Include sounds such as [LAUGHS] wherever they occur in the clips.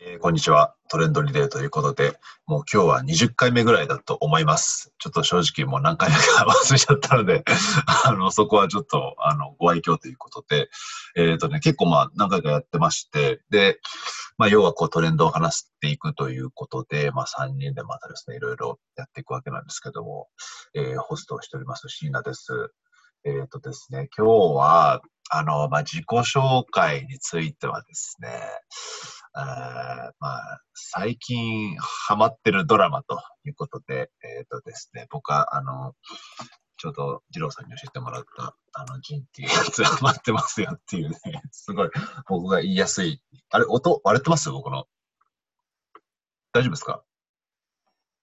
えーこんにちは。トレンドリレーということで、もう今日は20回目ぐらいだと思います。ちょっと正直もう何回目か忘れちゃったので、[LAUGHS] あの、そこはちょっと、あの、ご愛嬌ということで、えっ、とね、結構まあ何回かやってまして、で、まあ要はこうトレンドを話していくということで、まあ3人でまたですね、いろいろやっていくわけなんですけども、えーホストをしております椎名です。えっ、とですね、今日は、あの、まあ自己紹介についてはですね、あまあ、最近ハマってるドラマということで、えっ、とですね、僕は、あの、ちょうど二郎さんに教えてもらった、あの、ジンっていうやつ [LAUGHS] ハマってますよっていうね、すごい僕が言いやすい。あれ、音割れてます？僕の。大丈夫ですか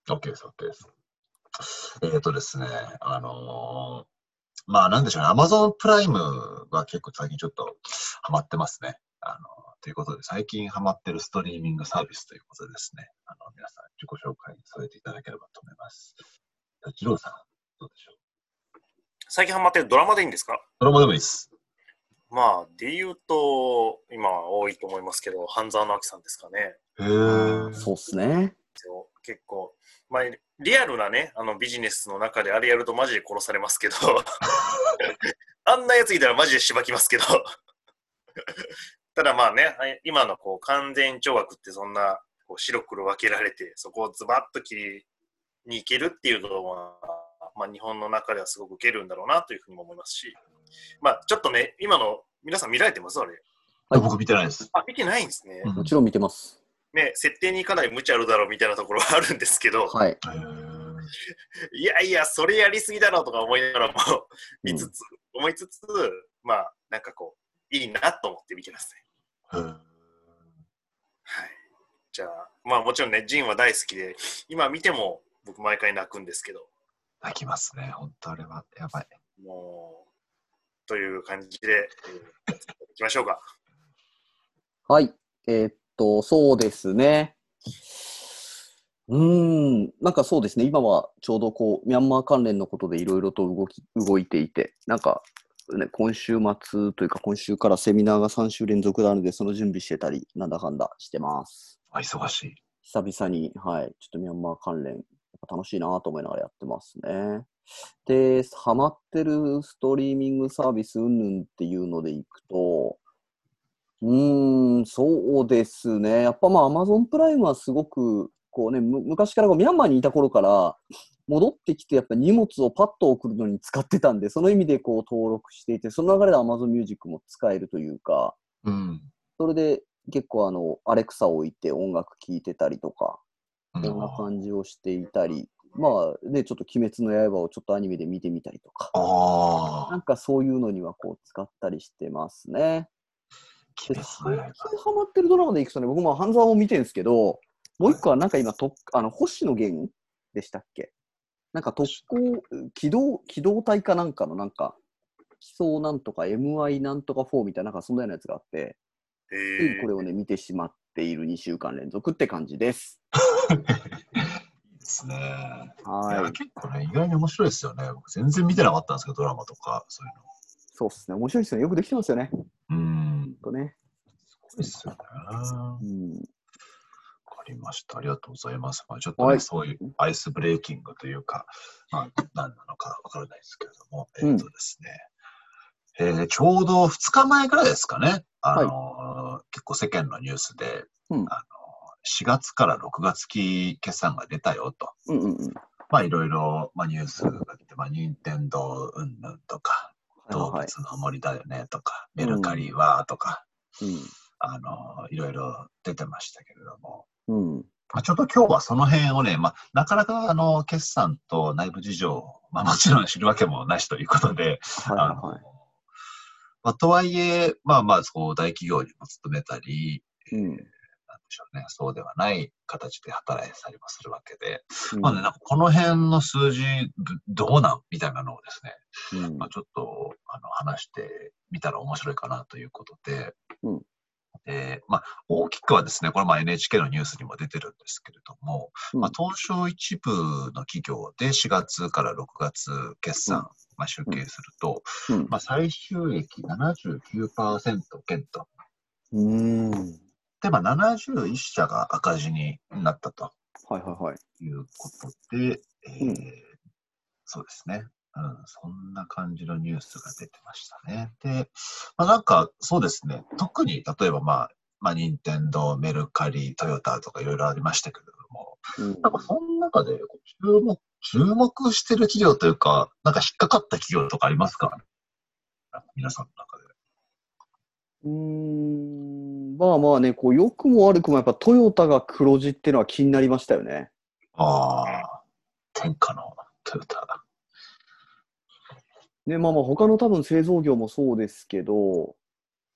?OK です、OK です。えっ、とですね、あのーまあなんでしょうね、Amazon プライムは結構最近ちょっとハマってますね。あのということで、最近ハマってるストリーミングサービスということでですね、あの皆さん自己紹介に添えていただければと思います。二郎さん、どうでしょう？最近ハマってるドラマでいいんですか？ドラマでもいいです。まあ、で言うと、今多いと思いますけど、半沢直樹さんですかね。へー。そうっすね。結構、まあ、リアルなね、あのビジネスの中であれやるとマジで殺されますけど、[LAUGHS] あんなやついたらマジでしばきますけど、ただまあね、今のこう完全懲悪ってそんなこう白黒分けられて、そこをズバッと切りに行けるっていうのは、まあ、日本の中ではすごく受けるんだろうなというふうにも思いますし、まあ、ちょっとね、今の皆さん見られてます？あれ。はい僕見てないです。あ、見てないんですね。うんもちろん見てます。ね、設定にかなり無茶あるだろうみたいなところはあるんですけど、はい。[LAUGHS] いやいや、それやりすぎだろうとか思いながらも、見つつ、思いつつ、まあ、なんかこう、いいなと思って見てますね。へーはい。じゃあ、まあもちろんね、ジンは大好きで、今見ても僕毎回泣くんですけど、泣きますね。本当あれは。やばい。もう、という感じで、えー、いきましょうか。はい。えーっと、そうですね。うーん、なんかそうですね、今はちょうどこう、ミャンマー関連のことでいろいろと動き、動いていて、なんか、ね、今週末というか今週からセミナーが3週連続なので、その準備してたり、なんだかんだしてます。あ忙しい。久々に、はい、ちょっとミャンマー関連、楽しいなと思いながらやってますね。で、ハマってるストリーミングサービス云々っていうのでいくと、うーん、そうですね。やっぱまあ、アマゾンプライムはすごく、こうね、む昔からこうミャンマーにいた頃から、戻ってきてやっぱ荷物をパッと送るのに使ってたんで、その意味でこう登録していて、その流れで Amazon Music も使えるというか、うん。それで結構あの、アレクサを置いて音楽聴いてたりとか、うんな感じをしていたり、まあね、ちょっと鬼滅の刃をちょっとアニメで見てみたりとか、あなんかそういうのにはこう使ったりしてますね。最近ハマってるドラマでいくとね、僕も半沢も見てるんですけど、もう一個はなんか今、とあの星野源でしたっけ？なんか特攻、機動、機動隊かなんかのなんか、基礎なんとか MI なんとか4みたいな、なんかそんなようなやつがあって、えついこれをね、見てしまっている2週間連続って感じです。いいですね。はい。結構ね、意外に面白いですよね。僕全然見てなかったんですけど、ドラマとか、そういうの。そうっすね。面白いですよね。よくできてますよね。うん。とね。すごいですよね。わうん。かりました。ありがとうございます。まあ、ちょっとね、はいそういうアイスブレーキングというか、まあ、何なのかわからないですけれども、えっ、うんとですね、えーちょうど2日前ぐらいですかね、あのー結構世間のニュースで、うんあのー4月から6月期決算が出たよと。うんうんうん。まあいろいろ、まあ、ニュースが出て、まあ、任天堂うんぬんとか、動はい物の森だよねとか、メルカリはとか、はい。あの、いろいろ出てましたけれども、うん。うん。まあ、ちょっと今日はその辺をね、まあ、なかなかあの、決算と内部事情、まあもちろん知るわけもなしということで。まあ、とはいえ、まあまあ、大企業にも勤めたり、うんなんでしょうね、そうではない形で働いてたりもするわけで、うんまあね、なんかこの辺の数字どどうなんみたいなのをですね、うんまあ、ちょっとあの話してみたら面白いかなということで、うんでまあ、大きくはですね、これまあ NHK のニュースにも出てるんですけれども、うんまあ、東証一部の企業で4月から6月決算、うんまあ、集計すると、うんまあ、最終益79%減と。うーん。で、まあ、71社が赤字になったとはいはいはい。いうことで、えーうんそうですね。うん、そんな感じのニュースが出てましたね。で、まあ、なんか、そうですね。特に、例えば、まあ、まあ、任天堂、メルカリ、トヨタとかいろいろありましたけれども、うんなんかその中で注目、注目してる企業というか、なんか引っかかった企業とかありますか？皆さんの中で。うーん、まあまあね、こう、良くも悪くもやっぱトヨタが黒字っていうのは気になりましたよね。ああ、天下のトヨタ。ね、まあまあ他の多分製造業もそうですけど、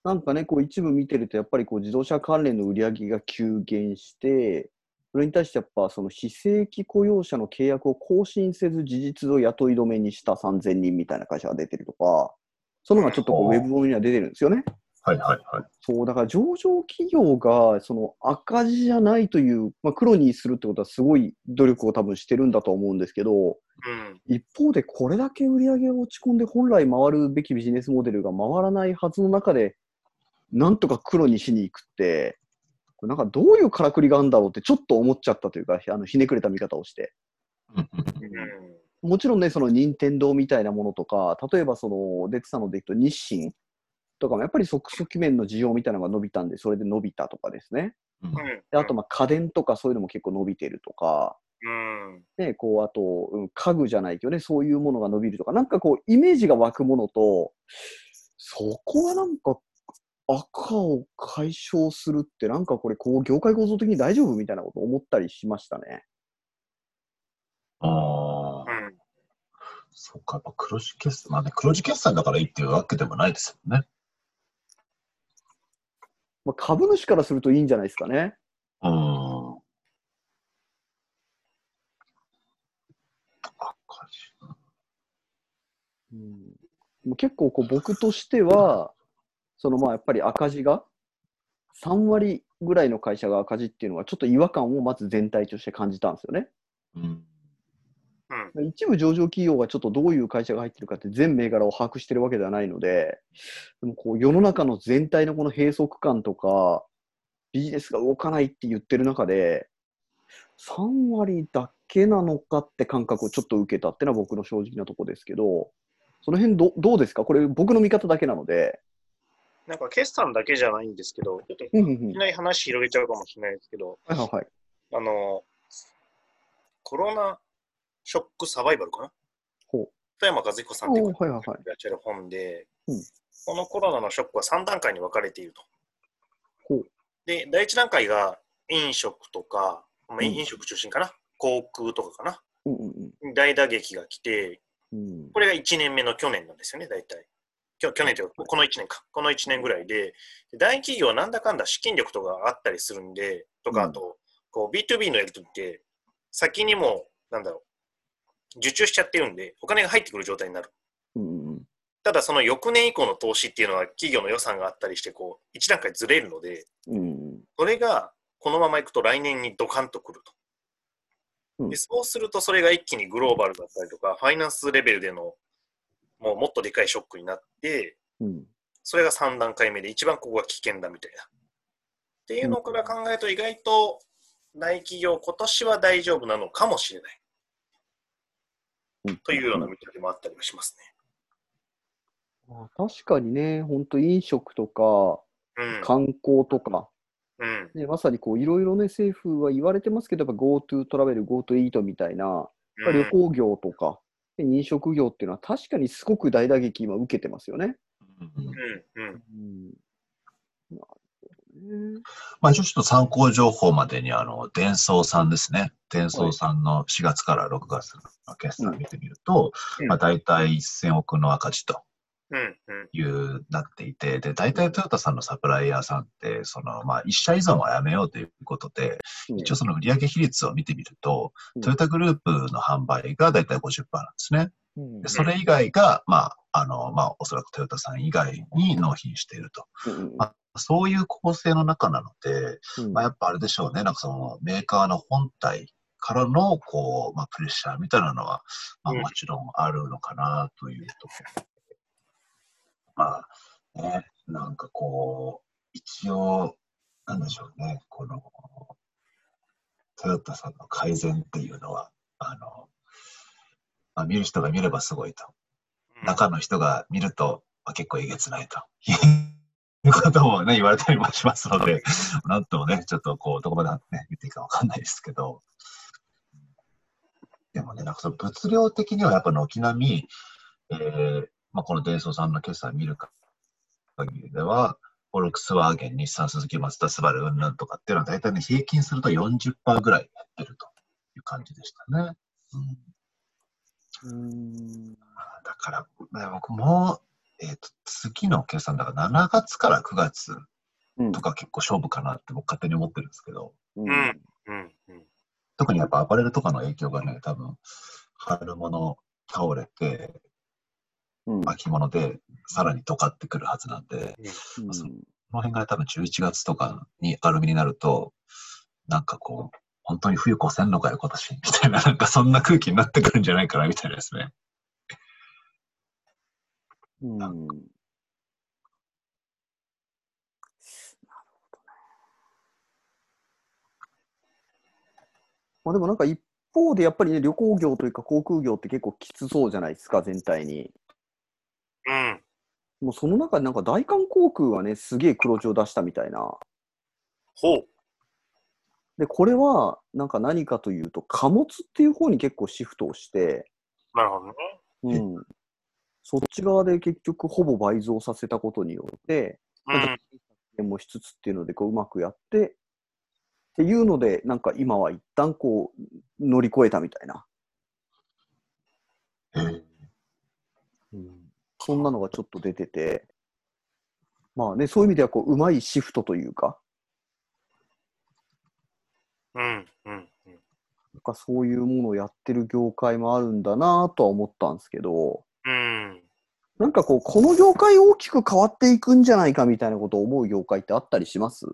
なんかね、こう一部見てるとやっぱりこう自動車関連の売り上げが急減して、それに対してやっぱその非正規雇用者の契約を更新せず事実を雇い止めにした3000人みたいな会社が出てるとか、そのがちょっとこうウェブ上には出てるんですよね。はいはいはい。そう、だから上場企業がその赤字じゃないという、まあ、黒にするってことはすごい努力を多分してるんだと思うんですけど、うん。一方でこれだけ売り上げが落ち込んで本来回るべきビジネスモデルが回らないはずの中で、なんとか黒にしに行くって、これなんかどういうからくりがあるんだろうってちょっと思っちゃったというか、あのひねくれた見方をして。もちろんね、その任天堂みたいなものとか、例えばその出てたのでいくと日清とかもやっぱり即席面の需要みたいなのが伸びたんで、それで伸びたとかですね。うんうん。であと、まあ家電とかそういうのも結構伸びてるとか、うん。ね、こう、あと、うん家具じゃないけどね、そういうものが伸びるとか、なんかこう、イメージが湧くものと、そこはなんか、赤を解消するって、なんかこれ、こう、業界構造的に大丈夫みたいなことを思ったりしましたね。ああ、うん。そうか、やっぱ黒字決算、まあね、黒字決算だからいいっていうわけでもないですよね。まあ、株主からするといいんじゃないですかね。うん。赤字。うん、もう結構こう僕としては、そのまあやっぱり赤字が3割ぐらいの会社が赤字っていうのはちょっと違和感をまず全体として感じたんですよね。うん。うん。一部上場企業がちょっとどういう会社が入ってるかって全銘柄を把握してるわけではないので、でもこう世の中の全体のこの閉塞感とか、ビジネスが動かないって言ってる中で、3割だけなのかって感覚をちょっと受けたっていうのは僕の正直なところですけど、その辺どどうですか？これ僕の見方だけなので。なんか決算だけじゃないんですけど、ちょっといきなり話広げちゃうかもしれないですけど、はいはいはい。あの、コロナショックサバイバルかな？ほう。富山和彦さんって方はいはいはいがい。らっしゃる本で、うん。このコロナのショックは3段階に分かれていると。ほう。で、第1段階が飲食とか、まあうん。飲食中心かな、航空とかかな、うんうん大打撃が来て、うん。うんこれが1年目の去年なんですよね、大体。きょ去年というか、この1年か。この1年ぐらいで、で大企業はなんだかんだ資金力とかあったりするんで、とか、うん。あと、こう B2B のやり取りって、先にも、なんだろう、受注しちゃってるんで、お金が入ってくる状態になる。うんうんただ、その翌年以降の投資っていうのは、企業の予算があったりして、こう、1段階ずれるので、うんうんそれが、このままいくと来年にドカンとくると。うんでそうすると、それが一気にグローバルだったりとか、ファイナンスレベルでの、もうもっとでかいショックになって、うんそれが3段階目で、一番ここが危険だみたいな。っていうのから考えると、意外と大企業、今年は大丈夫なのかもしれないうんというような見立てもあったりはしますまあ確かにね、本当飲食とかね。観光とか、うん。うん。ね、まさにこういろいろね、政府は言われてますけど、やっぱ GoTo トラベル、GoTo イートみたいな、旅行業とか、で飲食業っていうのは確かにすごく大打撃今受けてますよね。うんうん。うん。まあ、ちょっと参考情報までに、あの、伝送さんですね。伝送さんの4月から6月の決算見てみると、うんまあ、大体1000億の赤字と。いう、なっていて、で、大体トヨタさんのサプライヤーさんって、その、まあ、一社依存はやめようということで、うん一応その売上比率を見てみると、うんトヨタグループの販売が大体50%なんですね。うんでそれ以外が、まあ、あの、まあ、おそらくトヨタさん以外に納品していると。うんまあそういう構成の中なので、うんまあ、やっぱあれでしょうね、なんかそのメーカーの本体からの、こう、まあ、プレッシャーみたいなのは、まあ、うんもちろんあるのかなというところ。まあ、ね、なんかこう、一応、なんでしょうね、この、トヨタさんの改善っていうのは、あの、まあ、見る人が見ればすごいと。中の人が見ると、まあ、結構えげつないと。いうこともね、言われたりもしますので、[LAUGHS] なんともね、ちょっとこう、どこまで、ね、見ていいかわかんないですけど、でもね、なんかその物量的にはやっぱ軒並み、えーまあ、このデンソーさんの決算見る限りでは、フォルクスワーゲン、日産、鈴木、マツダ、スバル、うんぬんとかっていうのは大体ね、平均すると40%ぐらい減ってるという感じでしたね。うん、うん。だから、ね僕も、えっ、と、次の決算だから7月から9月うんとか結構勝負かなって僕勝手に思ってるんですけど、うんうん。特にやっぱアパレルとかの影響がね、多分、春物倒れて、うん秋物でさらにドカってくるはずなんで、うんそこの辺が多分11月とかにアルミになると、なんかこう、本当に冬越せんのかよ、今年。みたいな、なんかそんな空気になってくるんじゃないかな、みたいなですね。うん。なるほどね。まあでもなんか一方でやっぱりね、旅行業というか航空業って結構きつそうじゃないですか、全体に。うん。もうその中でなんか大韓航空はね、すげえ黒字を出したみたいな。ほう。で、これはなんか何かというと、貨物っていう方に結構シフトをして、なるほどね。うん。そっち側で結局ほぼ倍増させたことによって、うん。もしつつっていうのでこううまくやって、っていうので、なんか今は一旦こう乗り越えたみたいな。えーそんなのがちょっと出てて、まあね、そういう意味ではこううまいシフトというか、うん。うん。うん。なんかそういうものをやってる業界もあるんだなとは思ったんですけど、うん。なんかこう、この業界大きく変わっていくんじゃないかみたいなことを思う業界ってあったりします？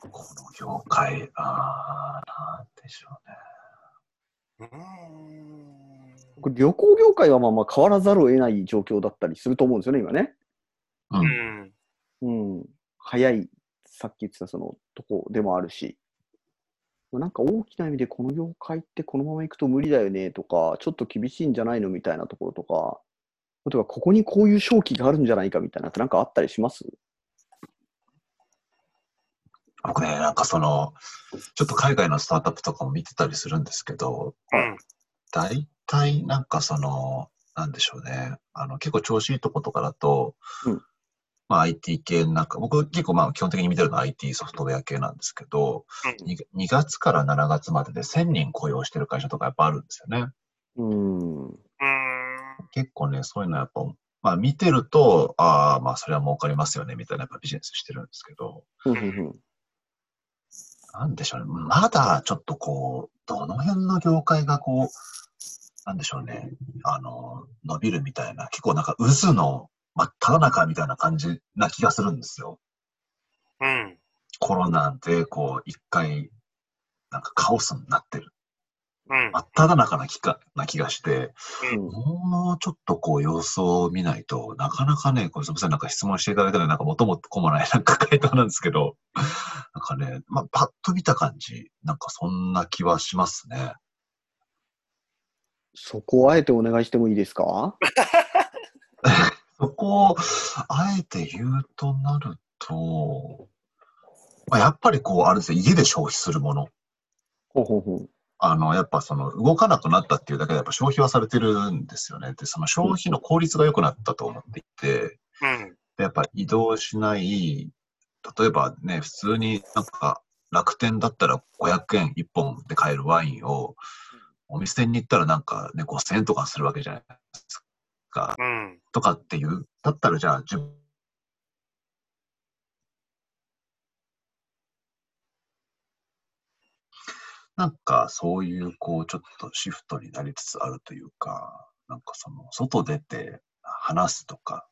この業界、あー、なんでしょうね。うん。これ旅行業界はまあまあ変わらざるを得ない状況だったりすると思うんですよね、今ね。う。うんん。うん。早い、さっき言ってたそのとこでもあるし。なんか大きな意味でこの業界ってこのまま行くと無理だよねとか、ちょっと厳しいんじゃないのみたいなところとか、例えばここにこういう商機があるんじゃないかみたいなってなんかあったりします？僕ね、なんかその、ちょっと海外のスタートアップとかも見てたりするんですけど、うん。大体なんかその、なんでしょうね。あの、結構調子いいとことかだと、うんまあ IT 系なんか、僕結構まあ基本的に見てるのは IT ソフトウェア系なんですけど、2, 2月から7月までで1000人雇用してる会社とかやっぱあるんですよね。うん。うん。結構ね、そういうのやっぱ、まあ見てると、ああ、まあそれは儲かりますよね、みたいなやっぱビジネスしてるんですけど、なんでしょうね。まだちょっとこう、どの辺の業界がこう、なんでしょうね。あの、伸びるみたいな、結構なんか渦の真っ只中みたいな感じな気がするんですよ。うん。コロナでこう、一回、なんかカオスになってる。うん。真っ只中な気がな気がして、うんもうちょっとこう様子を見ないとなかなかね、これすみません、なんか質問していただいたらなんか元も子もないなんか回答なんですけど、[LAUGHS] なんかね、まあ、パッと見た感じ、なんかそんな気はしますね。そこをあえてお願いしてもいいですか？[LAUGHS] あえて言うとなると、まあ、やっぱりこう、あれですよ、家で消費するもの。ほうほうほう。あの、やっぱその動かなくなったっていうだけでやっぱ消費はされてるんですよね。で、その消費の効率が良くなったと思っていて、うん。でやっぱ移動しない、例えばね、普通になんか楽天だったら500円1本で買えるワインを、お店に行ったらなんかね、5000円とかするわけじゃないですか。うん。とかっていう、だったらじゃあ自分なんかそういうこうちょっとシフトになりつつあるというか、なんかその外出て話すとか、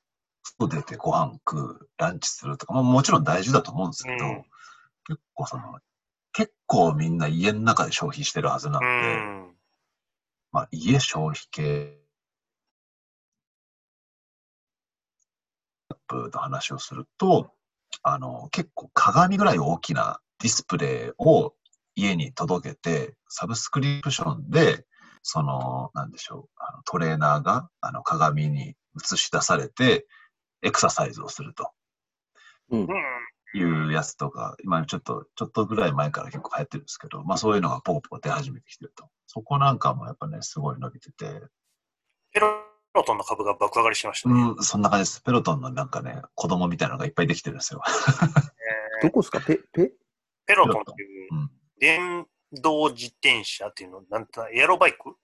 外出てご飯食う、ランチするとか、まあもちろん大事だと思うんですけど、うん結構その、結構みんな家の中で消費してるはずなんうで、ん。まあ家消費系、プの話をすると、あの、結構鏡ぐらい大きなディスプレイを家に届けて、サブスクリプションで、その、なんでしょう、あのトレーナーがあの鏡に映し出されて、エクササイズをするとうんうん。いうやつとか、今ちょっと、ちょっとぐらい前から結構流行ってるんですけど、まあそういうのがポコポコ出始めてきてると。そこなんかもやっぱね、すごい伸びてて、ペロトンの株が爆上がりしましたね。うん、そんな感じです。ペロトンのなんかね、子供みたいなのがいっぱいできてるんですよ。え [LAUGHS] ーどこですか？ペ、ペ？ペロトンっていううん。電動自転車っていうの、なんてエアロバイク？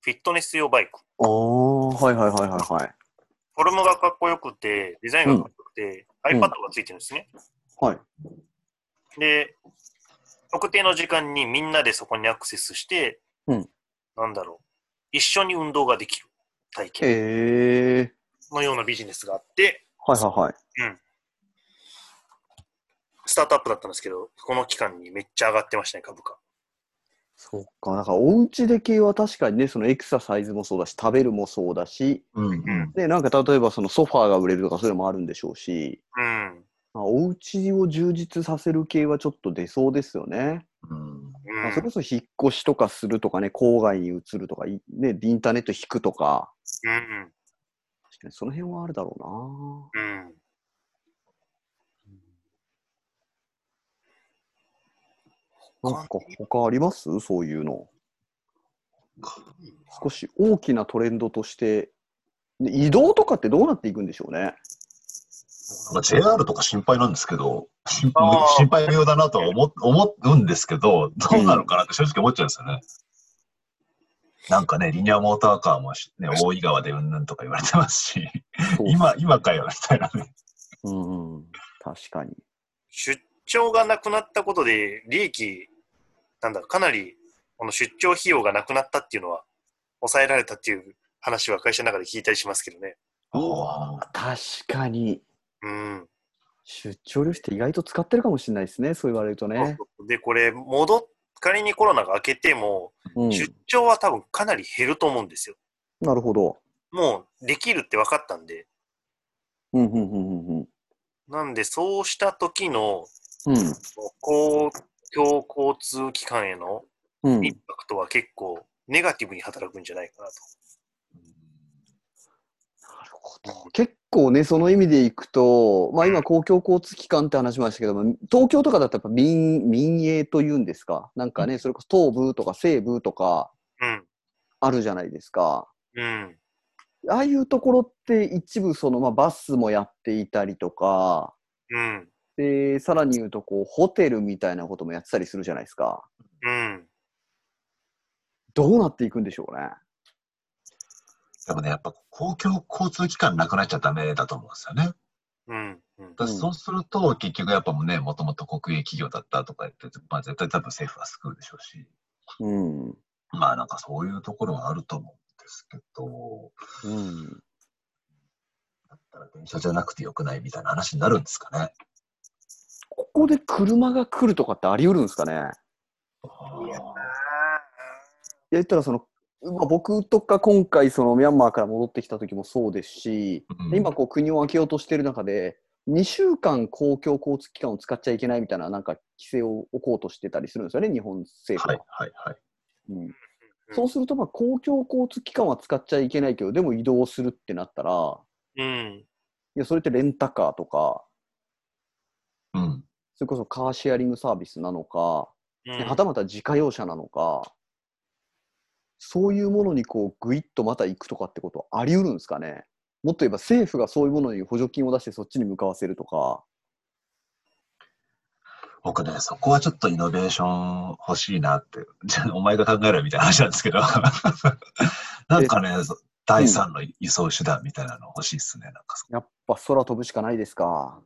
フィットネス用バイク。ああ、はいはいはいはいはい。フォルムがかっこよくて、デザインがかっこよくて、うん iPad がついてるんですね。はい。で、特定の時間にみんなでそこにアクセスして、うんなんだろう、一緒に運動ができる体験へえ。のようなビジネスがあって、はいはいはい。スタートアップだったんですけど、この期間にめっちゃ上がってましたね、株価。そっか。だからお家で系は確かにね、そのエクササイズもそうだし、食べるもそうだし、うんうん。で、なんか例えばそのソファーが売れるとかそういうのもあるんでしょうし、うん。まあ、お家を充実させる系はちょっと出そうですよね。うんうんまあ、それこそ引っ越しとかするとかね、郊外に移るとか、いね、インターネット引くとか、うん。確かにその辺はあるだろうん。うな。なんか他あります？そういうの。少し大きなトレンドとして、で移動とかってどうなっていくんでしょうね。まあ JR とか心配なんですけど、[LAUGHS] 心配無用だなとは思思うんですけど、どうなのかなって正直思っちゃうんですよね。なんかね、リニアモーターカーもし、ね、大井川でうんぬんとか言われてますし、今、今かよみたいなね。うんうん、確かに。出張がなくなったことで、利益、なんだ、かなり、この出張費用がなくなったっていうのは、抑えられたっていう話は会社の中で聞いたりしますけどね。あ確かに。うん。出張旅費って意外と使ってるかもしれないですね、そう言われるとね。で、これ、戻っ、仮にコロナが明けても、うん、出張は多分かなり減ると思うんですよ。なるほど。もうできるって分かったんで。うんうんうんうんなんで、そうした時のうん。うん公共交通機関へのうんインパクトは結構ネガティブに働くんじゃないかなと。なるほど。結構ね、その意味でいくと、まあ今公共交通機関って話しましたけども、東京とかだとやっぱ民民営というんですか、なんかね、それこそ東部とか西部とかうん。あるじゃないですか。うん。ああいうところって一部その、まあ、バスもやっていたりとか、うん。で、さらに言うとこう、ホテルみたいなこともやってたりするじゃないですか。うん。どうなっていくんでしょうね。でもね、やっぱ公共交通機関なくなっちゃダメだと思うんですよね。うん。うん。そうすると、結局やっぱもうね、もともと国営企業だったとか言って、まあ絶対多分政府は救うでしょうし、うん。まあなんかそういうところはあると思うんですけど、うん。だったら電車じゃなくてよくないみたいな話になるんですかね。ここで車が来るとかってあり得るんですかねいやいや言ったらその、まあ、僕とか今回そのミャンマーから戻ってきた時もそうですし、うん今こう国を開けようとしている中で2週間公共交通機関を使っちゃいけないみたいななんか規制を置こうとしてたりするんですよね日本政府は。はいはいはい。うんうんそうするとまあ公共交通機関は使っちゃいけないけどでも移動するってなったらうん。いやそれってレンタカーとかうん。それこそカーシェアリングサービスなのか、うんねはたまた自家用車なのかそういうものにこうグイッとまた行くとかってことあり得るんですかね？もっと言えば政府がそういうものに補助金を出してそっちに向かわせるとか。僕ね、そこはちょっとイノベーション欲しいなって、じゃあお前が考えろみたいな話なんですけど、[LAUGHS] なんかね、そ第三の輸送手段みたいなの欲しいっすね。なんかそやっぱ空飛ぶしかないですか？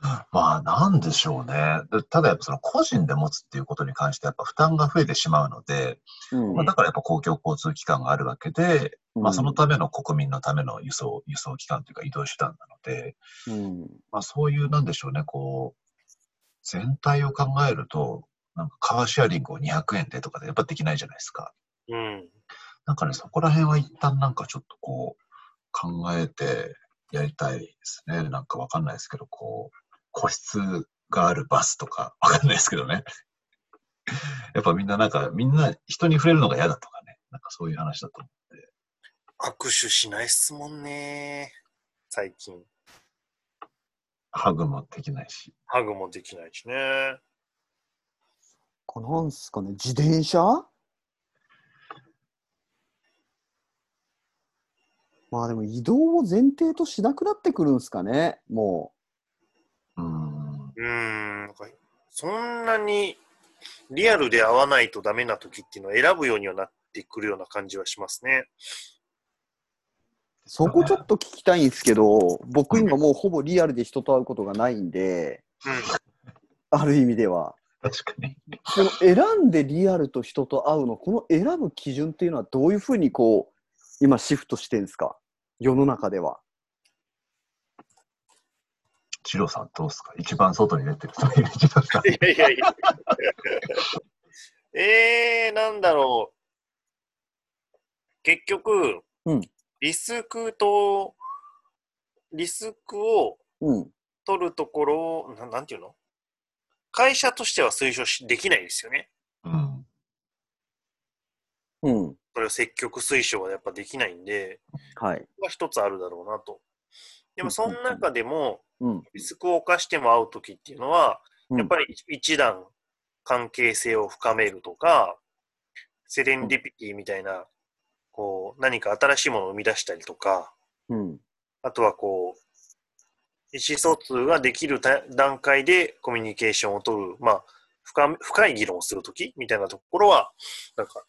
まあ、なんでしょうね。でただやっぱその個人で持つっていうことに関してやっぱ負担が増えてしまうので、うんまあ、だからやっぱ公共交通機関があるわけで、まあそのうんための国民のための輸送、輸送機関というか移動手段なので、うんまあそういうなんでしょうね、こう、全体を考えると、なんかカーシェアリングを200円でとかでやっぱできないじゃないですか。うん。なんかね、そこら辺は一旦なんかちょっとこう、考えて、やりたいですね。なんかわかんないですけど、こう、個室があるバスとか、[LAUGHS] わかんないですけどね。[LAUGHS] やっぱみんななんか、みんな人に触れるのが嫌だとかね。なんかそういう話だと思って。握手しないっすもんね。最近。ハグもできないし。ハグもできないしね。こなんすかね、自転車？まあでも移動を前提としなくなってくるんすかね、もうーん。うーん。なんかそんなにリアルで会わないとダメな時っていうのを選ぶようにはなってくるような感じはしますね。う。そこちょっと聞きたいんですけど、僕今もうほぼリアルで人と会うことがないんで、うん。ある意味では。確かに。この選んでリアルと人と会うの、この選ぶ基準っていうのはどういうふうにこう、今シフトしてるんですか？世の中では。チロさんどうですか？一番外に出てるそういうチロさん。いやいやいや。[LAUGHS] えー、なんだろう。結局、うんリスクと、リスクをうん。取るところを、ななんていうの？会社としては推奨しできないですよね。うん。うん。それを積極推奨はやっぱできないんで、はい。が一つあるだろうなと。でも、その中でも、うん。リスクを冒しても会うときっていうのは、うんやっぱり一段関係性を深めるとか、セレンディピティみたいな、こう、何か新しいものを生み出したりとか、うん。あとはこう、意思疎通ができるた段階でコミュニケーションを取る、まあ、深深い議論をするときみたいなところは、なんか、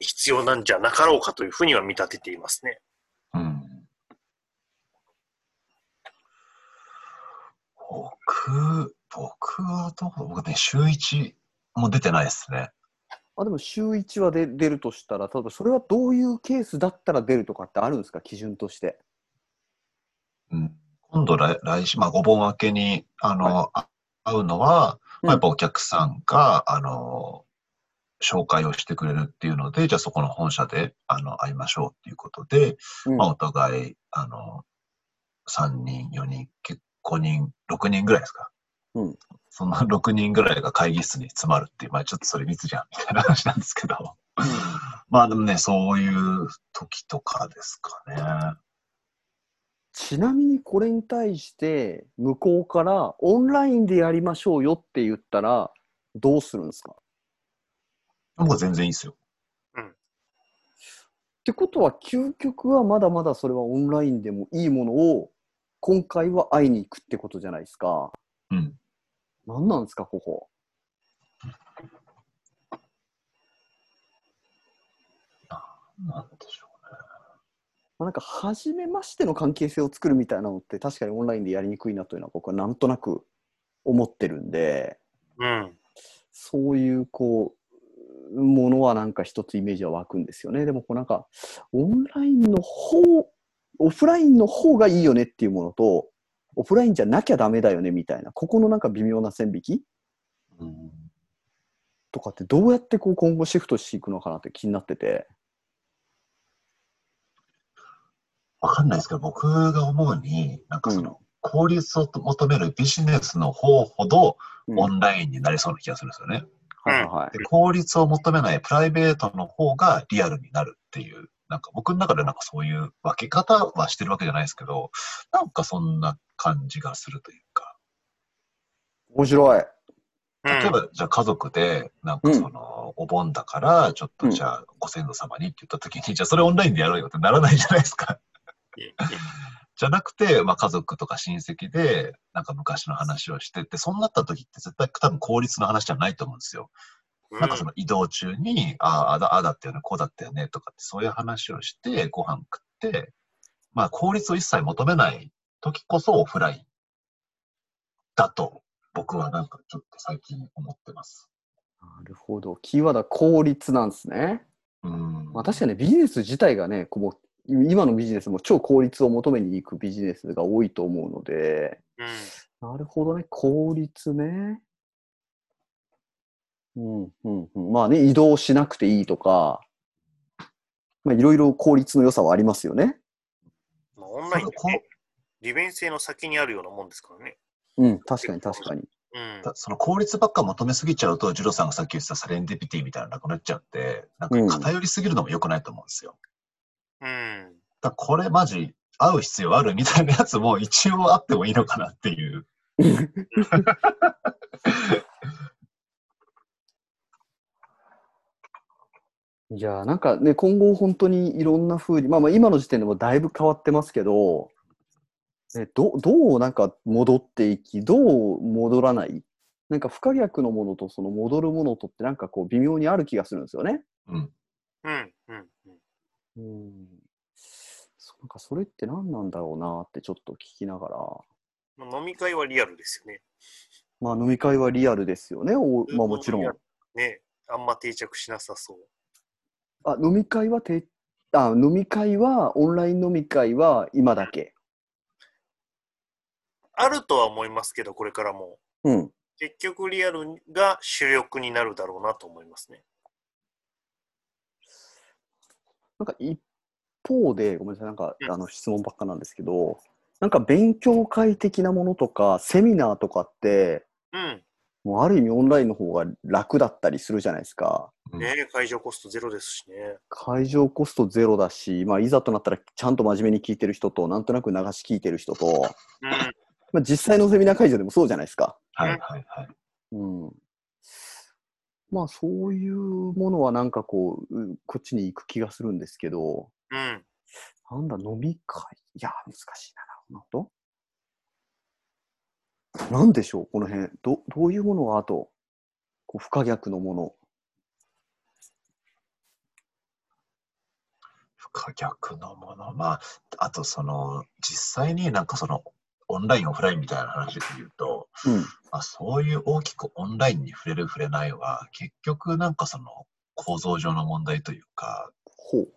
必要なんじゃなかろうかというふうには見立てていますね。うん。僕、僕はどう僕ね、週一も出てないですね。あでも週1はで出るとしたら、例えばそれはどういうケースだったら出るとかってあるんですか、基準として。うん、今度来、来週、まあ、お盆明けに、あの、あ会うのは、まあ、やっぱお客さんが、あの、紹介をしてくれるっていうので、じゃあそこの本社で、あの、会いましょうっていうことで、うん。まあ、お互い、あの、3人、4人、結5人、6人ぐらいですか？うんその6人ぐらいが会議室に集まるっていう、まあちょっとそれ密じゃん、みたいな話なんですけど。まあでもね、そういう時とかですかね。ちなみにこれに対して、向こうからオンラインでやりましょうよって言ったら、どうするんですか？僕は全然いいですよ。ってことは、究極はまだまだそれはオンラインでもいいものを、今回は会いに行くってことじゃないですか。うん。何なんですか、ここ。なんでしょまあなんか、初めましての関係性を作るみたいなのって、確かにオンラインでやりにくいなというのは、僕はなんとなく思ってるんで、うん。そういう、こう、ものはなんか一つイメージは湧くんですよね。でも、こうなんか、オンラインの方、オフラインの方がいいよねっていうものと、オフラインじゃなきゃダメだよねみたいな、ここのなんか微妙な線引き？う。うん。とかってどうやってこう今後シフトしていくのかなって気になってて。わかんないですけど、僕が思うに、なんかその、効率を求めるビジネスの方ほどうんオンラインになりそうな気がするんですよね。はいはいはい。で効率を求めないプライベートの方がリアルになるっていう、なんか僕の中でなんかそういう分け方はしてるわけじゃないですけど、なんかそんな感じがするというか、面白い。例えばじゃあ家族で、なんかその、お盆だから、ちょっとじゃあご先祖様にって言った時に、じゃあそれオンラインでやろうよってならないじゃないですか。[LAUGHS] じゃなくて、まあ家族とか親戚で、なんか昔の話をしてて、そうなった時って絶対多分効率の話じゃないと思うんですよ。うんなんかその移動中に、ああ、あだああだったよね、こうだったよねとかって、そういう話をして、ご飯食って、まあ効率を一切求めない時こそオフラインだと、僕はなんかちょっと最近思ってます。なるほど。キーワードは効率なんですね。うん。まあ確かにビジネス自体がね、こう今のビジネスも超効率を求めに行くビジネスが多いと思うので、うん。なるほどね、効率ね。うんうんうん、まあね、移動しなくていいとか、まあいろいろ効率の良さはありますよね。まあオンラインで、こね、利便性の先にあるようなもんですからね。うん、確かに確かに。うん。だその効率ばっか求めすぎちゃうと、ジュロさんがさっき言ってたサレンディピティみたいなのなくなっちゃって、なんか偏りすぎるのも良くないと思うんですよ。うん。だこれマジ合う必要あるみたいなやつも一応あってもいいのかなっていう。[LAUGHS] いやーなんかね、今後本当にいろんな風に、まあまあ今の時点でもだいぶ変わってますけど、ね、どどうなんか戻っていき、どう戻らないなんか不可逆のものとその戻るものとってなんかこう微妙にある気がするんですよね。うん。うん。うん。うん。そなんかそれって何なんだろうなってちょっと聞きながら、まあ飲み会はリアルですよね。まあ飲み会はリアルですよね。おまあもちろんね、あんま定着しなさそう。あ、飲み会はて、あ、飲み会は、オンライン飲み会は今だけ？あるとは思いますけど、これからも。うん。結局リアルが主力になるだろうなと思いますね。なんか一方で、ごめんなさい、なんかうんあの質問ばっかなんですけど、なんか勉強会的なものとか、セミナーとかって、うん。もうある意味オンラインの方が楽だったりするじゃないですか。うんね会場コストゼロですしね。会場コストゼロだし、まあ、いざとなったらちゃんと真面目に聞いてる人と、なんとなく流し聞いてる人と、うん。まあ、実際のセミナー会場でもそうじゃないですか。はいはいはい。うん。まあ、そういうものはなんかこう、うこっちに行く気がするんですけど、うん。なんだ、飲み会？いや、難しいな、なるほど。なんでしょう、この辺。どどういうものがあと、こう不可逆のもの。不可逆のもの？まあ、あとその、実際になんかその、オンライン、オフラインみたいな話で言うと、うん。まあ、そういう大きくオンラインに触れる触れないは、結局なんかその構造上の問題というか、ほう。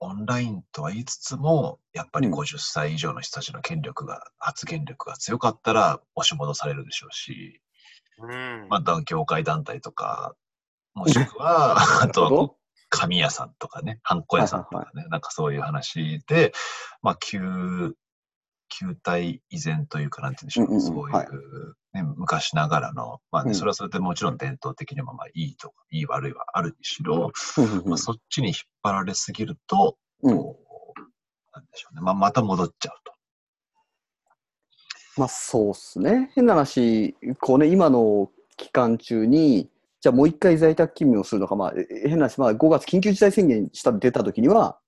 オンラインとは言いつつも、やっぱりうん。50歳以上の人たちの権力が、発言力が強かったら押し戻されるでしょうし、うん。まあ、だ業界団体とか、もしくは、[LAUGHS] あとは紙屋さんとかね、ハンコ屋さんとかね、なんかそういう話で、まあ、旧、旧体依然というか、なんて言うんでしょう、うんうんうんそういう、ね昔ながらの、まあね、うんそれはそれでもちろん伝統的にもまあいいとか、いい悪いはあるにしろ、まあ、そっちに引っ張られすぎると、うんなんでしょうね、まあ、また戻っちゃうと。まあそうっすね。変な話、こうね、今の期間中に、じゃあもう一回在宅勤務をするのか、まあえ変な話、まあ5月緊急事態宣言した出た時には、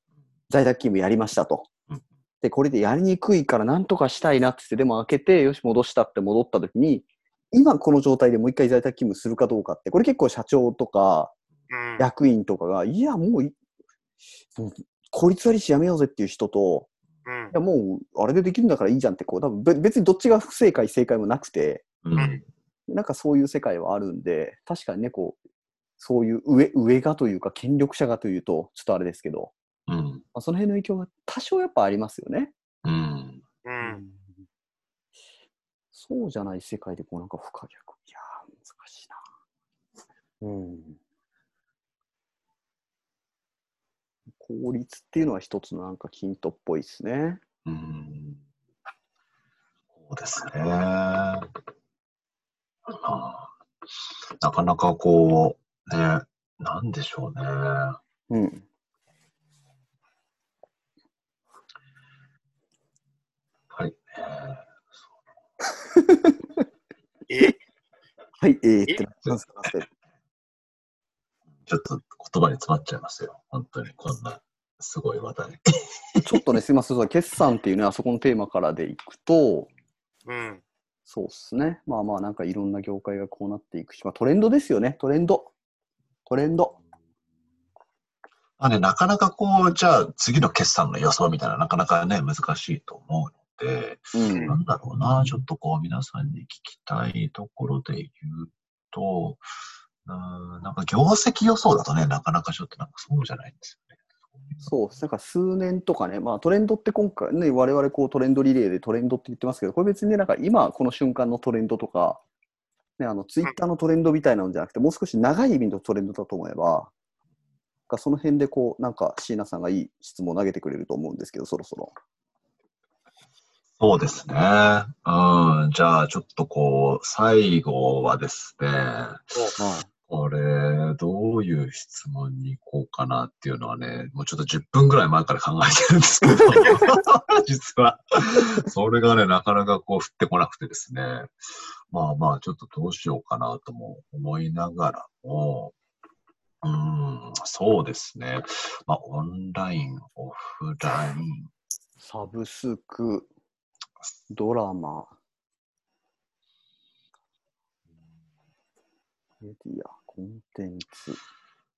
在宅勤務やりましたとうん。で、これでやりにくいからなんとかしたいなってって、でも開けて、よし、戻したって戻った時に、今この状態でもう一回在宅勤務するかどうかって、これ結構社長とかうん。役員とかが、いや、もうい、もう効率悪いしやめようぜっていう人と、うん。いや、もう、あれでできるんだからいいじゃんって、こう、多分べ別にどっちが不正解、正解もなくて、うん。なんかそういう世界はあるんで、確かにね、こう、そういう上、上がというか、権力者がというと、ちょっとあれですけど、うんまあ、その辺の影響が多少やっぱありますよね。うんうん。そうじゃない世界で、こう、なんか不可逆。いやー、難しいな。うん。効率っていうのは一つのなんかヒントっぽいですね。うんそうですね。まあなかなかこう、ね、なんでしょうね。うん。はい。[LAUGHS] え、はい、えー、ってななんすかなんすか？ちょっと言葉に詰まっちゃいますよ。本当にこんなすごい話題。[LAUGHS] ちょっとね、すみません、決算っていうね、あそこのテーマからでいくと、うん。そうっすね。まあまあ、なんかいろんな業界がこうなっていくし、まあトレンドですよね、トレンド。トレンド。まあね、なかなかこう、じゃあ次の決算の予想みたいな、なかなかね、難しいと思うので、うんなんだろうな、ちょっとこう皆さんに聞きたいところで言うと、うーんなんか業績予想だとね、なかなかちょっとなんかそうじゃないんですよね。そう。なんか数年とかね、まあトレンドって今回ね、我々こうトレンドリレーでトレンドって言ってますけど、これ別にね、なんか今この瞬間のトレンドとか、ね、あのツイッターのトレンドみたいなのじゃなくて、もう少し長い意味のトレンドだと思えば、かその辺でこう、なんか椎名さんがいい質問を投げてくれると思うんですけど、そろそろ。そうですね。うん。じゃあ、ちょっとこう、最後はですね、はい。これ、どういう質問に行こうかなっていうのはね、もうちょっと10分ぐらい前から考えてるんですけど、[LAUGHS] 実は。それがね、なかなかこう、降ってこなくてですね。まあまあ、ちょっとどうしようかなとも思いながらも、うーん、そうですね。まあ、オンライン、オフライン、サブスク、ドラマ、メディア、コンテンツ、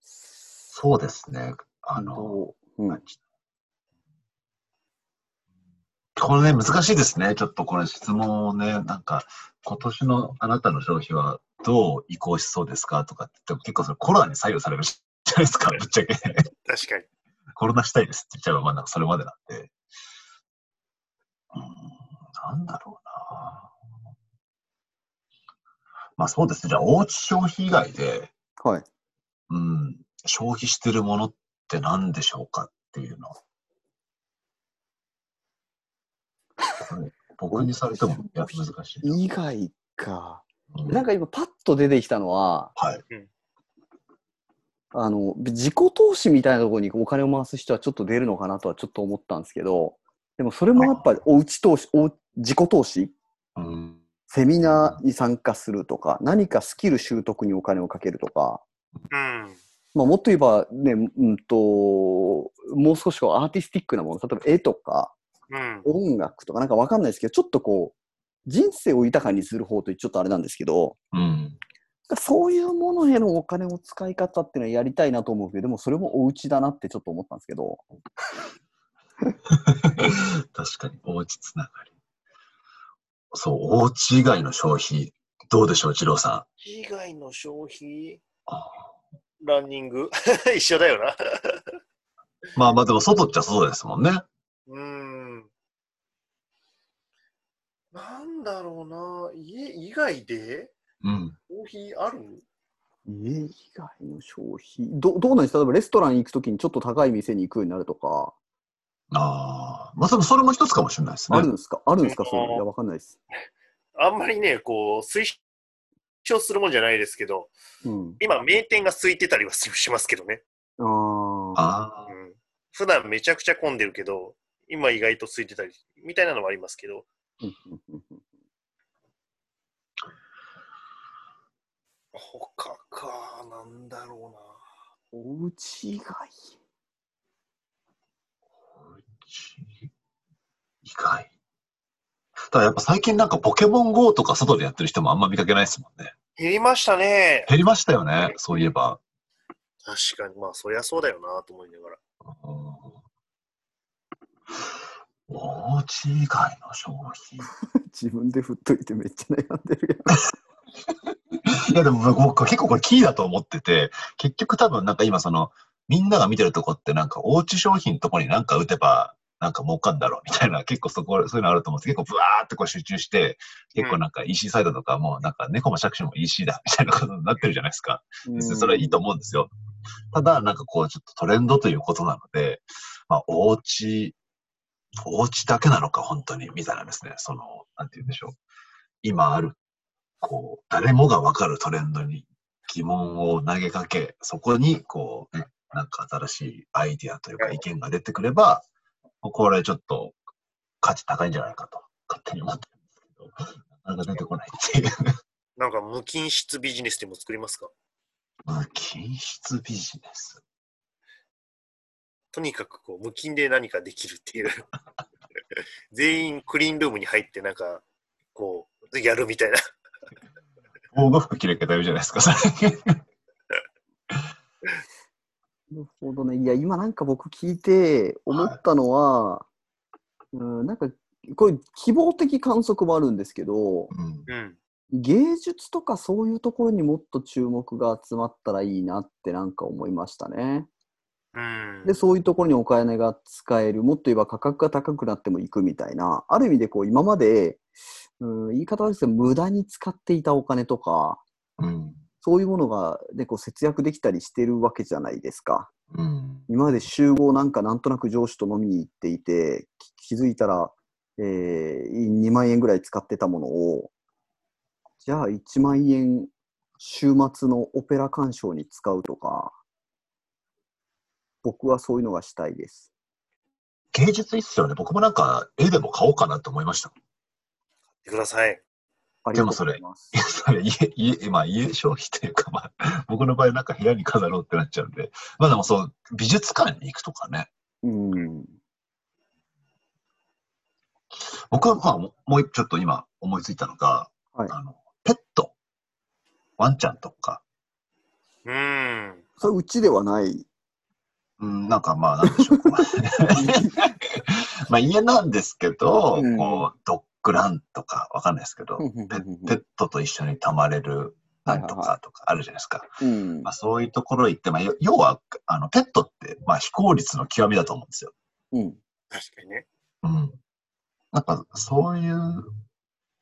そうですね。あの、どう、うん、これね、難しいですね。ちょっとこれ質問をね、なんか、今年のあなたの消費はどう移行しそうですかとかって言っても結構それコロナに左右されるじゃないですか、ぶっちゃけ。確かに。コロナしたいですって言っちゃえば、まあなんかそれまでなんで。なんだろうな。まあそうですね。じゃあ、おうち消費以外で、はい。うん、消費してるものって何でしょうかっていうの。[LAUGHS] 僕にされても、いや、難しいな。以外か。うんなんか今、パッと出てきたのは、はい。あの、自己投資みたいなところにお金を回す人はちょっと出るのかなとはちょっと思ったんですけど、でもそれもやっぱりおうち投資、お自己投資？うん。セミナーに参加するとか、何かスキル習得にお金をかけるとか、うん。まあ、もっと言えばね、うんと、もう少しこうアーティスティックなもの、例えば絵とかうん。音楽とかなんかわかんないですけど、ちょっとこう、人生を豊かにする方というちょっとあれなんですけど、うん。そういうものへのお金の使い方っていうのはやりたいなと思うけど、でもそれもお家だなってちょっと思ったんですけど、[LAUGHS] 確かに、おうちつながり。そう、おうち以外の消費、どうでしょう、二郎さ以外の消費？ランニング？[LAUGHS] 一緒だよな。まあまあ、でも外っちゃ外ですもんね。うん。なんだろうな。家以外でうん。消費ある？家以外の消費、どどうなんですか？例えばレストラン行くときにちょっと高い店に行くようになるとか、ああ。まあ、でもそれも一つかもしれないですね。あるんですか？あるんですか？うんそういうのいや、わかんないです。あんまりね、こう、推奨するもんじゃないですけど、うん。今、名店が空いてたりはしますけどね。ああ。ああ。うん。普段めちゃくちゃ混んでるけど、今意外と空いてたり、みたいなのもありますけど、うんうんうんうん他か、なんだろうな。お家以外？おうち以外。ただやっぱ最近なんかポケモン GO とか外でやってる人もあんま見かけないですもんね。減りましたね。減りましたよね、そういえば。確かに、まあ、そりゃそうだよなと思いながら。うんおうち以外の消費。[LAUGHS] 自分で振っといてめっちゃ悩んでる [LAUGHS] いやでも僕結構これキーだと思ってて、結局多分なんか今その、みんなが見てるとこってなんかおうち商品のとこになんか打てば、なんか儲かんだろう [LAUGHS] みたいな、結構そこ、そういうのあると思うんです結構ブワーってこう集中して、結構なんか EC サイトとかもなんか猫も借子も EC だ [LAUGHS] みたいなことになってるじゃないですか。別にそれはいいと思うんですよ。ただ、なんかこう、ちょっとトレンドということなので、まあ、お家、お家だけなのか、本当に、みたいなですね、その、なんて言うんでしょう。今ある、こう、誰もがわかるトレンドに疑問を投げかけ、そこに、こう、ね、なんか新しいアイディアというか意見が出てくれば、これちょっと価値高いんじゃないかと、勝手に思ってるんですけど、なかなか出てこないっていう。なんか無菌室ビジネスでも作りますか？無菌室ビジネス？とにかくこう無菌で何かできるっていう。全員クリーンルームに入ってなんか、こう、やるみたいな。防護服着なきゃダメじゃないですか、それ。なるほどね。いや、今なんか僕聞いて思ったのは、うん、なんか、これ希望的観測もあるんですけど、うんうん。芸術とかそういうところにもっと注目が集まったらいいなってなんか思いましたね。うん。で、そういうところにお金が使える、もっと言えば価格が高くなってもいくみたいな、ある意味でこう今まで、うん、言い方ですけど、無駄に使っていたお金とか、うん。そういうものが、ね、こう節約できたりしてるわけじゃないですか。うん。今まで集合なんかなんとなく上司と飲みに行っていて、き気づいたら、えー、2万円ぐらい使ってたものを、じゃあ1万円週末のオペラ鑑賞に使うとか、僕はそういうのがしたいです。芸術いいっすよね。僕もなんか絵でも買おうかなと思いました。てください。ありがとうございますい。や、それ家、家、まあ家消費というか、まあ、僕の場合なんか部屋に飾ろうってなっちゃうんで、まあでもそう、美術館に行くとかね。うん。僕はまあ、ももうちょっと今思いついたのが、はいあの、ペット。ワンちゃんとか、うーん。それうちではない。うん、なんかまあ、なんでしょう。[LAUGHS] [LAUGHS] まあ家なんですけど、うんこう、ドッグランとかわかんないですけど、ペペットと一緒に泊まれるなんとかとかあるじゃないですか。うんまあ、そういうところ行って、まあ、よ要は、あの、ペットって、まあ、非効率の極みだと思うんですよ。うん。確かにね。うん。なんか、そういう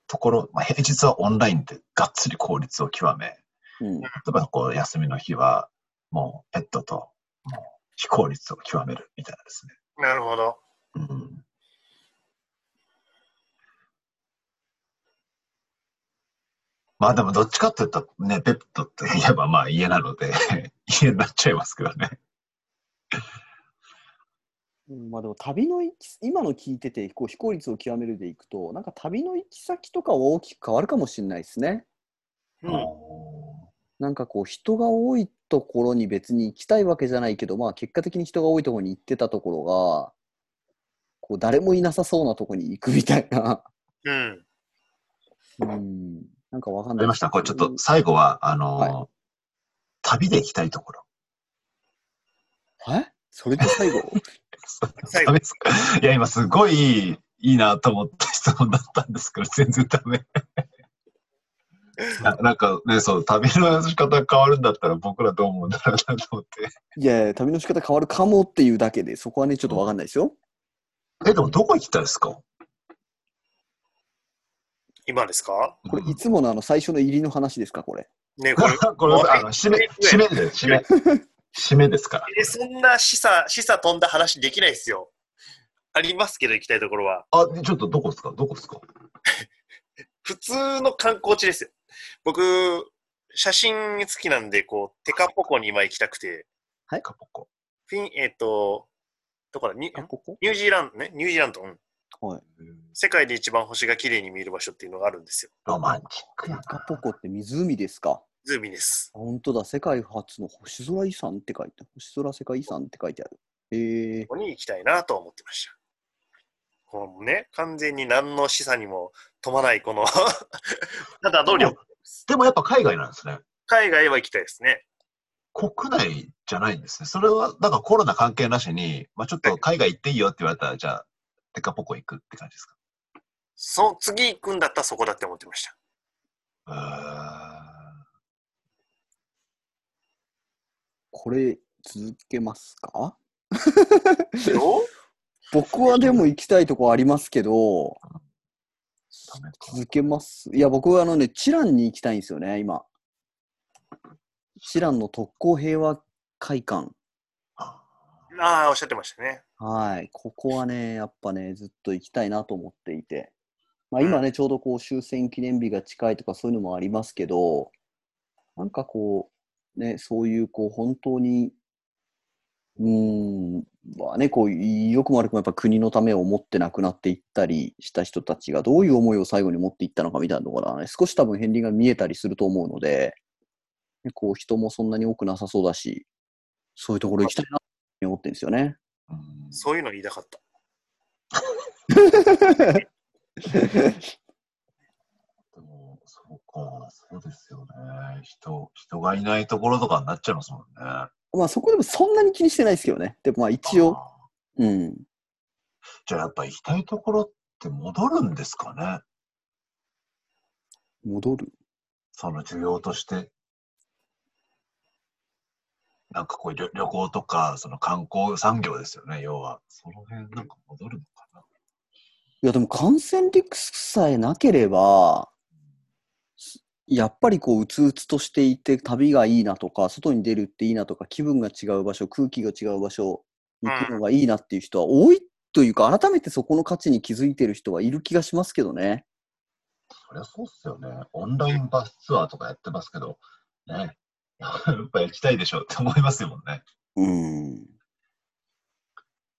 ところ、まあ、平日はオンラインでがっつり効率を極め、うん。例えば、こう、休みの日は、もう、ペットと、もう、非効率を極めるみたいなですね。なるほど。うん。まあでもどっちかっていうとね、ペットって言えばまあ家なので、[LAUGHS] 家になっちゃいますけどね。うんまあでも旅の行き今の聞いててこう非効率を極めるでいくとなんか旅の行き先とかは大きく変わるかもしれないですね。うん。なんかこう人が多いところに別に行きたいわけじゃないけどまあ結果的に人が多いところに行ってたところがこう誰もいなさそうなところに行くみたいな。うん。うん。なんかわかんない。ありました。これちょっと最後は、あのーは旅で行きたいところ。え？それで最後？最後ダメですかいや、今すごいいいなと思った質問だったんですけど、全然ダメ。[LAUGHS] ななんかね、そう、旅の仕方変わるんだったら僕らどう思うんだろうなと思って。いやいや、旅の仕方変わるかもっていうだけで、そこはね、ちょっとわかんないですよ。え、でもどこ行きたいですか？今ですか？これ、いつものあの最初の入りの話ですか、これ。ねこれこれ、[LAUGHS] あの、締め、締めで、締め。締めですから。えそんな示唆、示唆飛んだ話できないですよ。ありますけど、行きたいところは。あ、ちょっとどこですか？どこですか？[LAUGHS] 普通の観光地ですよ。僕、写真好きなんで、こう、テカポコに今行きたくて、カポコ。フィン、えっ、と、どこだ？ニあ、ここニュージーランドね、ニュージーランド、うん。はい。世界で一番星が綺麗に見える場所っていうのがあるんですよ。ロマンチックやな。ポコって湖ですか？湖です。あ本当だ、世界初の星空遺産って書いてある。星空世界遺産って書いてある。えここに行きたいなと思ってました。このね、完全に何の示唆にも富まないこの [LAUGHS] ただの旅でもやっぱ海外なんですね。海外は行きたいですね。国内じゃないんですね。それは、なんかコロナ関係なしに、まあちょっと海外行っていいよって言われたら、じゃあ、テカポコ行くって感じですか？そ次行くんだったらそこだって思ってました。これ、続けますか？よ [LAUGHS] 僕はでも行きたいとこありますけど、続けます？いや、僕はあのね、チランに行きたいんですよね、今。チランの特攻平和会館。あああ、おっしゃってましたね。はい。ここはね、やっぱね、ずっと行きたいなと思っていて。まあ今ね、ちょうどこう終戦記念日が近いとかそういうのもありますけど、なんかこう、ね、そういうこう、本当に、うーん、まあね、こう、良くも悪くもやっぱ国のためを思って亡くなっていったりした人たちがどういう思いを最後に持っていったのかみたいなところはね、少し多分片鱗が見えたりすると思うので、ねこう人もそんなに多くなさそうだし、そういうところ行きたい思ってるんですよね。ーうんそういうの言いたかった。でも、そうか、そうですよね。人、人がいないところとかになっちゃいますもんね。まあそこでもそんなに気にしてないですけどね。でもまあ一応、あうん。ーじゃあやっぱ行きたいところって戻るんですかね？戻る？その需要として。なんかこう旅旅行とか、その観光産業ですよね、要は。その辺なんか戻るのかな。いやでも感染リスクさえなければ、すやっぱりこう、うつうつとしていて、旅がいいなとか、外に出るっていいなとか、気分が違う場所、空気が違う場所、行くのがいいなっていう人は多いというか、改めてそこの価値に気づいてる人はいる気がしますけどね。そりゃそうっすよね。オンラインバスツアーとかやってますけど、ね。[LAUGHS] やっぱ行きたいでしょって思いますよもんね。うん。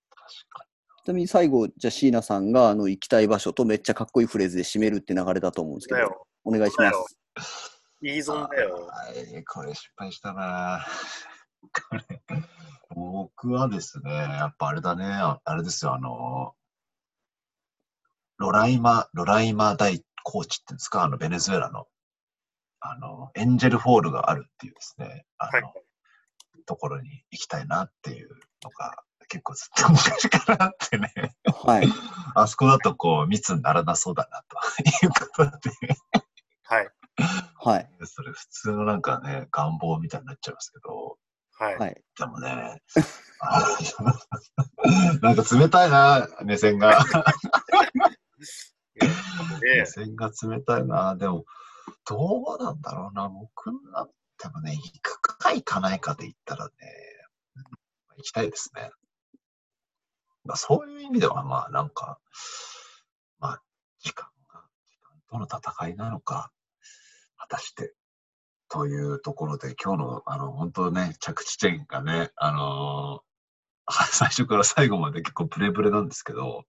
確かちなみに最後、じゃあ椎名さんがあの行きたい場所とめっちゃかっこいいフレーズで締めるって流れだと思うんですけど。お願いします。いいに。ぞんだよ。はい、これ失敗したなこれ、僕はですね、やっぱあれだね、ああれですよ、あの、ロライマ、ロライマ台高地っていうんですか、あの、ベネズエラの、あの、エンジェルフォールがあるっていうですね、あの、はいところに行きたいなっていうのが、結構ずっと昔からあってね、はい。[LAUGHS] あそこだとこう密にならなそうだなということで、はい。はい。それ普通のなんかね、願望みたいになっちゃいますけど、はい。はい。でもね、あ [LAUGHS] なんか冷たいな、目線が。[LAUGHS] 目で、線が冷たいな。でも、どうなんだろうな。僕なんてもね、行くか行かないかで言ったらね、行きたいですね。まあ、そういう意味では、まあなんか、まあ、時間が、時間との戦いなのか、果たして、というところで、今日の、あの、本当ね、着地点がね、あのー最初から最後まで結構ブレブレなんですけど、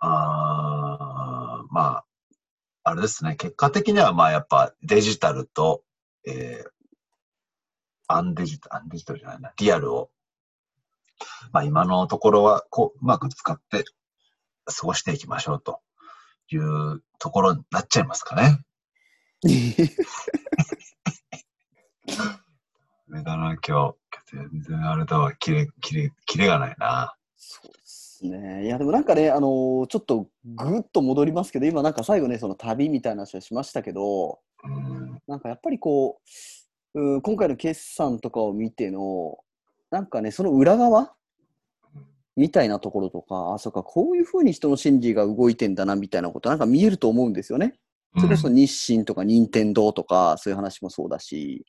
あーまあ、あれですね、結果的にはまあやっぱデジタルと、えーアンデジタル、アンデジタルじゃないな、リアルを、まあ今のところはこう、うまく使って過ごしていきましょうというところになっちゃいますかね。[LAUGHS] あれだな、今日。全然あれだわ、キレ、キレ、キレがないな。そうですね。いや、でもなんかね、あのーちょっとぐっと戻りますけど、今なんか最後ね、その旅みたいな話をしましたけど、うん。なんかやっぱりこう、うん、今回の決算とかを見ての、なんかね、その裏側みたいなところとか、あ、そうか、こういうふうに人の心理が動いてんだな、みたいなこと、なんか見えると思うんですよね。それこそ日清とか任天堂とか、そういう話もそうだし、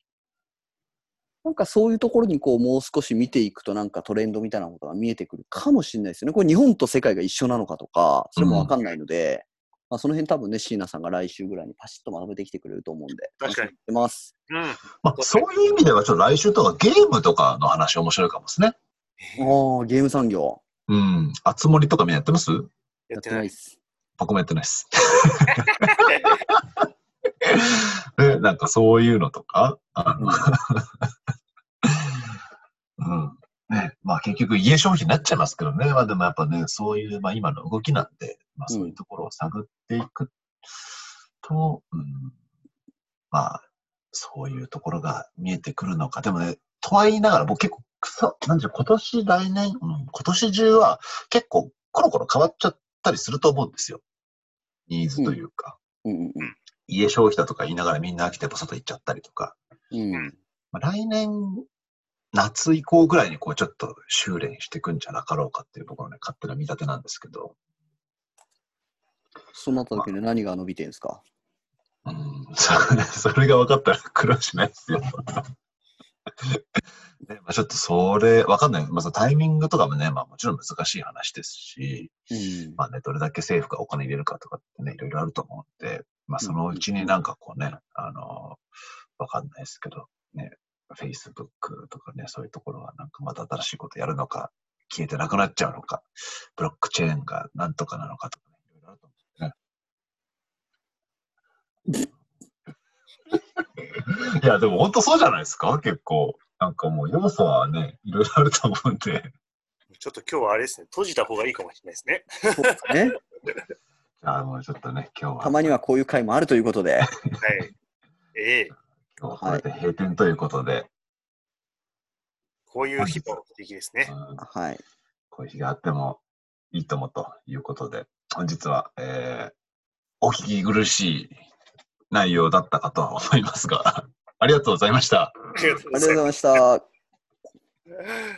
なんかそういうところにこう、もう少し見ていくと、なんかトレンドみたいなことが見えてくるかもしれないですよね。これ日本と世界が一緒なのかとか、それもわかんないので、まあ、その辺多分ね、椎名さんが来週ぐらいにパシッとまとめてきてくれると思うんで、確かに楽しみしてます。うん。まあ、そういう意味では、ちょっと来週とかゲームとかの話面白いかもですね。ああ、ゲーム産業。うん。あつ森とかみんなやってます？ややってなないいっ。す。僕もやってないです。[LAUGHS] で、なんかそういうのとか、あの、うん。ね、まあ結局家消費になっちゃいますけどね。まあでもやっぱね、そういう、まあ今の動きなんで、まあそういうところを探っていくと、うん、まあ、そういうところが見えてくるのか。でもね、とは言いながら、僕結構、くそ、なんていうの今年、来年、うん、今年中は結構コロコロ変わっちゃったりすると思うんですよ。ニーズというか。うんうん家消費だとか言いながらみんな飽きて外行っちゃったりとか。うん。うん。まあ、来年、夏以降ぐらいにこうちょっと修練していくんじゃなかろうかっていうところね、勝手な見立てなんですけど。そうなった時に何が伸びてんですか？うん、それそれが分かったら苦労しないですよ。ねまあ、ちょっとそれ、分かんない。まあ、そのタイミングとかもね、まあもちろん難しい話ですし、うん。まあね、どれだけ政府がお金入れるかとかってね、いろいろあると思うんで、まあそのうちになんかこうね、あの、わかんないですけど、ね、Facebook とかね、そういうところはなんかまた新しいことやるのか、消えてなくなっちゃうのか、ブロックチェーンがなんとかなのかとかね、いろいろあると思うんですね。[LAUGHS] いや、でも本当そうじゃないですか？結構。なんかもう要素はね、いろいろあると思うんで。ちょっと今日はあれですね、閉じた方がいいかもしれないですね。そうですね。じゃあもうちょっとね、今日は。たまにはこういう回もあるということで。はい。ええ今日はこれで閉店ということで、こういう日も素敵ですね。うんはい。こういう日があってもいいともということで、本日は、えー、お聞き苦しい内容だったかとは思いますが、ありがとうございました。ありがとうございました。[LAUGHS]